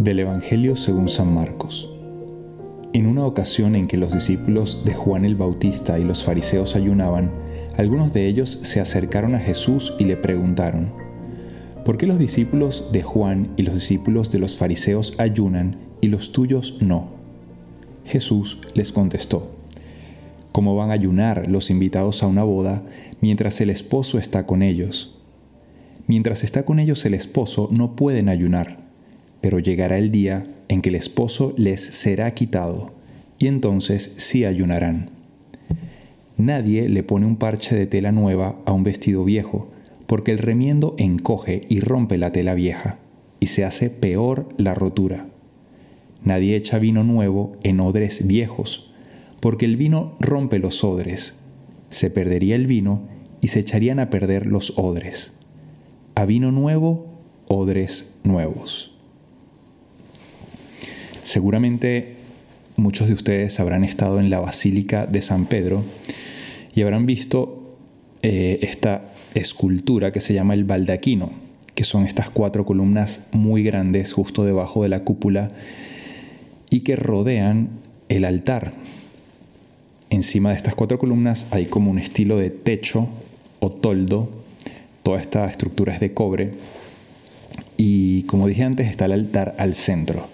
Del Evangelio según San Marcos. En una ocasión en que los discípulos de Juan el Bautista y los fariseos ayunaban, algunos de ellos se acercaron a Jesús y le preguntaron, ¿por qué los discípulos de Juan y los discípulos de los fariseos ayunan y los tuyos no? Jesús les contestó, ¿cómo van a ayunar los invitados a una boda mientras el esposo está con ellos? Mientras está con ellos el esposo no pueden ayunar, pero llegará el día en que el esposo les será quitado, y entonces sí ayunarán. Nadie le pone un parche de tela nueva a un vestido viejo, porque el remiendo encoge y rompe la tela vieja, y se hace peor la rotura. Nadie echa vino nuevo en odres viejos, porque el vino rompe los odres. Se perdería el vino y se echarían a perder los odres a vino nuevo, odres nuevos. Seguramente muchos de ustedes habrán estado en la Basílica de San Pedro y habrán visto eh, esta escultura que se llama el baldaquino, que son estas cuatro columnas muy grandes justo debajo de la cúpula y que rodean el altar. Encima de estas cuatro columnas hay como un estilo de techo o toldo Toda esta estructura es de cobre y como dije antes está el altar al centro.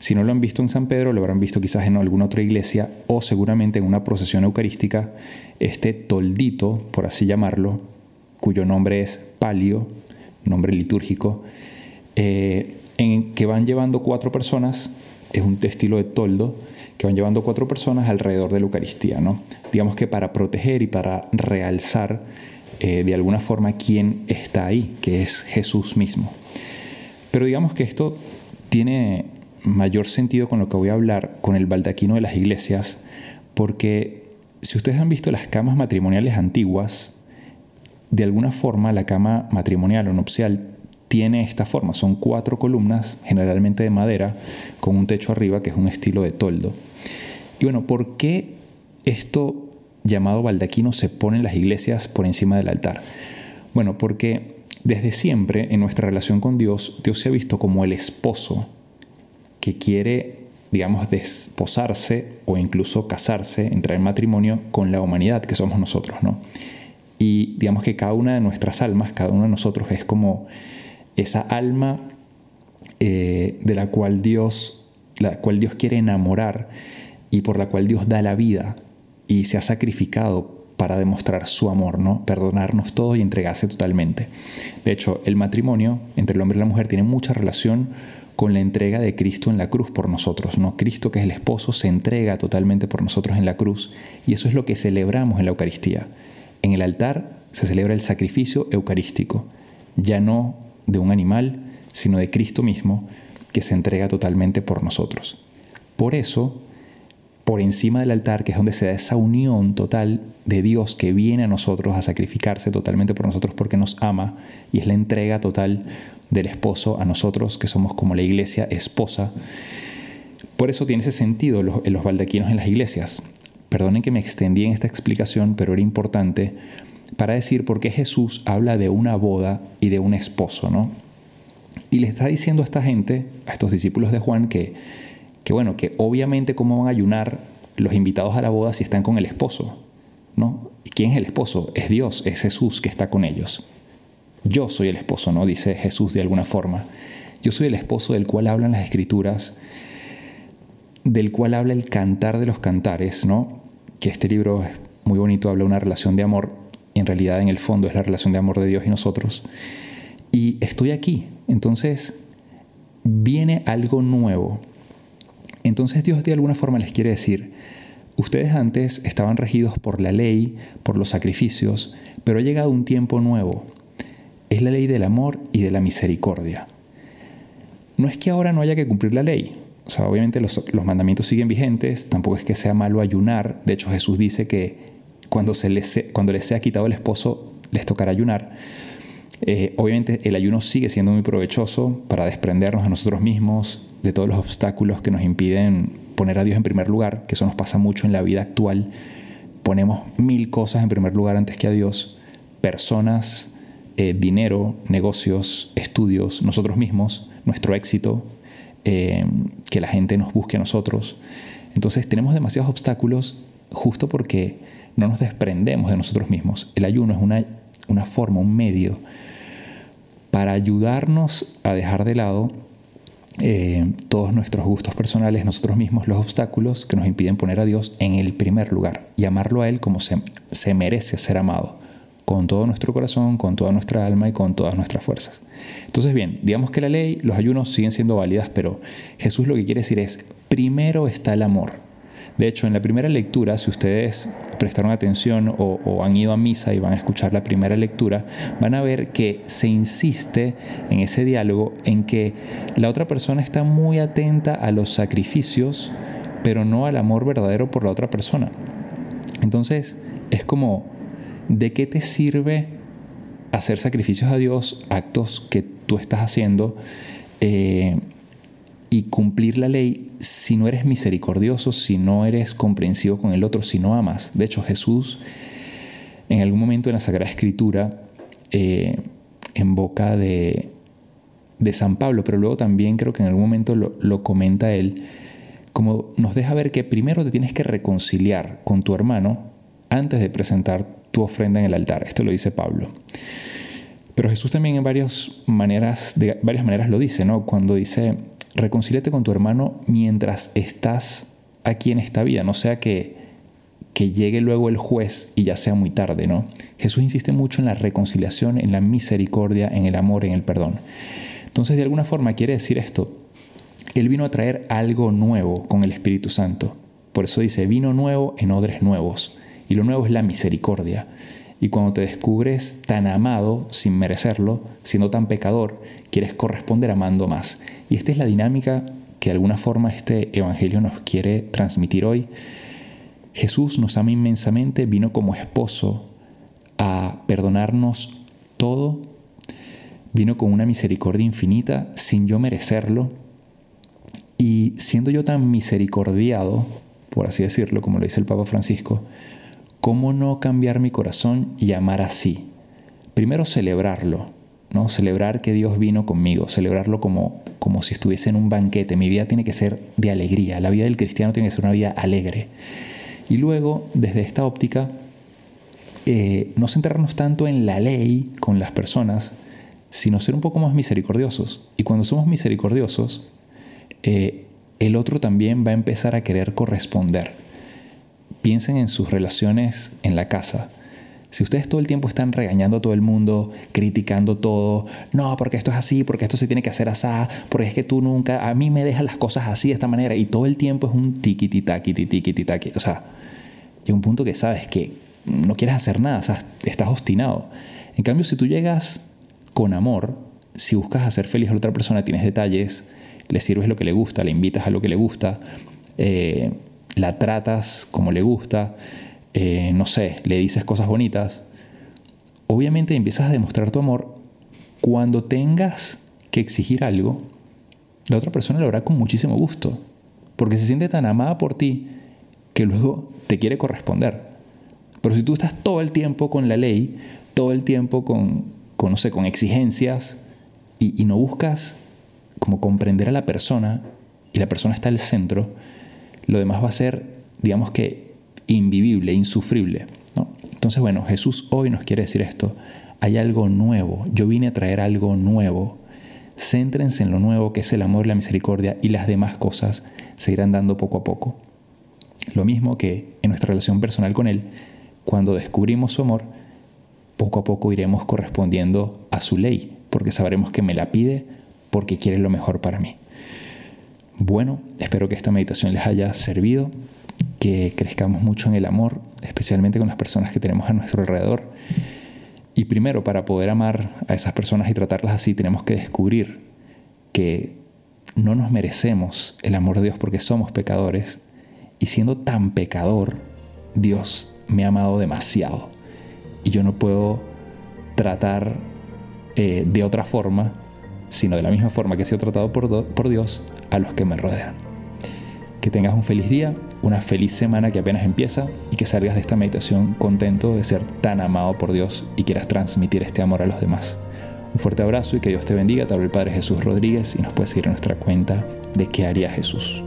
Si no lo han visto en San Pedro, lo habrán visto quizás en alguna otra iglesia o seguramente en una procesión eucarística, este toldito, por así llamarlo, cuyo nombre es palio, nombre litúrgico, eh, en que van llevando cuatro personas, es un estilo de toldo, que van llevando cuatro personas alrededor de la Eucaristía, ¿no? Digamos que para proteger y para realzar eh, de alguna forma quién está ahí, que es Jesús mismo. Pero digamos que esto tiene mayor sentido con lo que voy a hablar con el baldaquino de las iglesias, porque si ustedes han visto las camas matrimoniales antiguas, de alguna forma la cama matrimonial o nupcial tiene esta forma, son cuatro columnas, generalmente de madera, con un techo arriba que es un estilo de toldo. Y bueno, ¿por qué esto llamado baldaquino se pone en las iglesias por encima del altar? Bueno, porque desde siempre en nuestra relación con Dios, Dios se ha visto como el esposo que quiere, digamos, desposarse o incluso casarse, entrar en matrimonio con la humanidad que somos nosotros, ¿no? Y digamos que cada una de nuestras almas, cada uno de nosotros es como esa alma eh, de la cual Dios, la cual Dios quiere enamorar y por la cual Dios da la vida y se ha sacrificado para demostrar su amor, ¿no? Perdonarnos todo y entregarse totalmente. De hecho, el matrimonio entre el hombre y la mujer tiene mucha relación con la entrega de Cristo en la cruz por nosotros, ¿no? Cristo, que es el esposo, se entrega totalmente por nosotros en la cruz y eso es lo que celebramos en la Eucaristía. En el altar se celebra el sacrificio eucarístico, ya no de un animal, sino de Cristo mismo, que se entrega totalmente por nosotros. Por eso, por encima del altar, que es donde se da esa unión total de Dios que viene a nosotros a sacrificarse totalmente por nosotros porque nos ama y es la entrega total del esposo a nosotros, que somos como la iglesia esposa. Por eso tiene ese sentido los, los baldaquinos en las iglesias. Perdonen que me extendí en esta explicación, pero era importante para decir por qué Jesús habla de una boda y de un esposo, ¿no? Y le está diciendo a esta gente, a estos discípulos de Juan, que que bueno, que obviamente cómo van a ayunar los invitados a la boda si están con el esposo, ¿no? ¿Y quién es el esposo? Es Dios, es Jesús que está con ellos. Yo soy el esposo, ¿no? Dice Jesús de alguna forma. Yo soy el esposo del cual hablan las escrituras, del cual habla el cantar de los cantares, ¿no? Que este libro es muy bonito, habla de una relación de amor, en realidad en el fondo es la relación de amor de Dios y nosotros. Y estoy aquí, entonces viene algo nuevo, entonces Dios de alguna forma les quiere decir, ustedes antes estaban regidos por la ley, por los sacrificios, pero ha llegado un tiempo nuevo. Es la ley del amor y de la misericordia. No es que ahora no haya que cumplir la ley. O sea, obviamente los, mandamientos siguen vigentes, tampoco es que sea malo ayunar. De hecho, Jesús dice que cuando, se les, cuando les sea quitado el esposo, les tocará ayunar. Eh, obviamente el ayuno sigue siendo muy provechoso para desprendernos a nosotros mismos de todos los obstáculos que nos impiden poner a Dios en primer lugar, que eso nos pasa mucho en la vida actual. Ponemos mil cosas en primer lugar antes que a Dios, personas, eh, dinero, negocios, estudios, nosotros mismos, nuestro éxito, eh, que la gente nos busque a nosotros. Entonces tenemos demasiados obstáculos justo porque no nos desprendemos de nosotros mismos. El ayuno es una, una forma, un medio para ayudarnos a dejar de lado eh, todos nuestros gustos personales, nosotros mismos, los obstáculos que nos impiden poner a Dios en el primer lugar y amarlo a Él como se, se merece ser amado, con todo nuestro corazón, con toda nuestra alma y con todas nuestras fuerzas. Entonces, bien, digamos que la ley, los ayunos siguen siendo válidas, pero Jesús lo que quiere decir es, primero está el amor. De hecho, en la primera lectura, si ustedes prestaron atención o, han ido a misa y van a escuchar la primera lectura, van a ver que se insiste en ese diálogo en que la otra persona está muy atenta a los sacrificios, pero no al amor verdadero por la otra persona. Entonces, es como, ¿de qué te sirve hacer sacrificios a Dios, actos que tú estás haciendo? Eh, y cumplir la ley si no eres misericordioso, si no eres comprensivo con el otro, si no amas. De hecho, Jesús en algún momento en la Sagrada Escritura, eh, en boca de, de, San Pablo, pero luego también creo que en algún momento lo, lo comenta él, como nos deja ver que primero te tienes que reconciliar con tu hermano antes de presentar tu ofrenda en el altar. Esto lo dice Pablo. Pero Jesús también en varias maneras, de varias maneras lo dice, ¿no? Cuando dice, reconcíliate con tu hermano mientras estás aquí en esta vida, no sea que, que llegue luego el juez y ya sea muy tarde, ¿no? Jesús insiste mucho en la reconciliación, en la misericordia, en el amor, en el perdón. Entonces, de alguna forma quiere decir esto. Él vino a traer algo nuevo con el Espíritu Santo. Por eso dice, vino nuevo en odres nuevos. Y lo nuevo es la misericordia. Y cuando te descubres tan amado sin merecerlo, siendo tan pecador, quieres corresponder amando más. Y esta es la dinámica que de alguna forma este Evangelio nos quiere transmitir hoy. Jesús nos ama inmensamente, vino como esposo a perdonarnos todo, vino con una misericordia infinita sin yo merecerlo. Y siendo yo tan misericordiado, por así decirlo, como lo dice el Papa Francisco, ¿cómo no cambiar mi corazón y amar así? Primero celebrarlo, ¿no? Celebrar que Dios vino conmigo, celebrarlo como, como si estuviese en un banquete. Mi vida tiene que ser de alegría, la vida del cristiano tiene que ser una vida alegre. Y luego, desde esta óptica, eh, no centrarnos tanto en la ley con las personas, sino ser un poco más misericordiosos. Y cuando somos misericordiosos, eh, el otro también va a empezar a querer corresponder. Piensen en sus relaciones en la casa. Si ustedes todo el tiempo están regañando a todo el mundo, criticando todo, no, porque esto es así, porque esto se tiene que hacer así, porque es que tú nunca, a mí me dejas las cosas así de esta manera, y todo el tiempo es un tiquititaki, tiquititaki. O sea, llega un punto que sabes que no quieres hacer nada, o sea, estás obstinado. En cambio, si tú llegas con amor, si buscas hacer feliz a la otra persona, tienes detalles, le sirves lo que le gusta, le invitas a lo que le gusta, eh, la tratas como le gusta, eh, no sé, le dices cosas bonitas, obviamente empiezas a demostrar tu amor cuando tengas que exigir algo, la otra persona lo hará con muchísimo gusto, porque se siente tan amada por ti que luego te quiere corresponder. Pero si tú estás todo el tiempo con la ley, todo el tiempo con, no sé, con exigencias, y, y no buscas como comprender a la persona, y la persona está al centro, lo demás va a ser, digamos que, invivible, insufrible. ¿no? Entonces, bueno, Jesús hoy nos quiere decir esto. Hay algo nuevo. Yo vine a traer algo nuevo. Céntrense en lo nuevo que es el amor y la misericordia y las demás cosas se irán dando poco a poco. Lo mismo que en nuestra relación personal con Él, cuando descubrimos su amor, poco a poco iremos correspondiendo a su ley, porque sabremos que me la pide porque quiere lo mejor para mí. Bueno, espero que esta meditación les haya servido que crezcamos mucho en el amor, especialmente con las personas que tenemos a nuestro alrededor. Y primero, para poder amar a esas personas y tratarlas así, tenemos que descubrir que no nos merecemos el amor de Dios porque somos pecadores. Y siendo tan pecador, Dios me ha amado demasiado. Y yo no puedo tratar eh, de otra forma, sino de la misma forma que he sido tratado por, por Dios a los que me rodean. Que tengas un feliz día, una feliz semana que apenas empieza y que salgas de esta meditación contento de ser tan amado por Dios y quieras transmitir este amor a los demás. Un fuerte abrazo y que Dios te bendiga. Te habla el Padre Jesús Rodríguez y nos puedes seguir en nuestra cuenta de qué haría Jesús.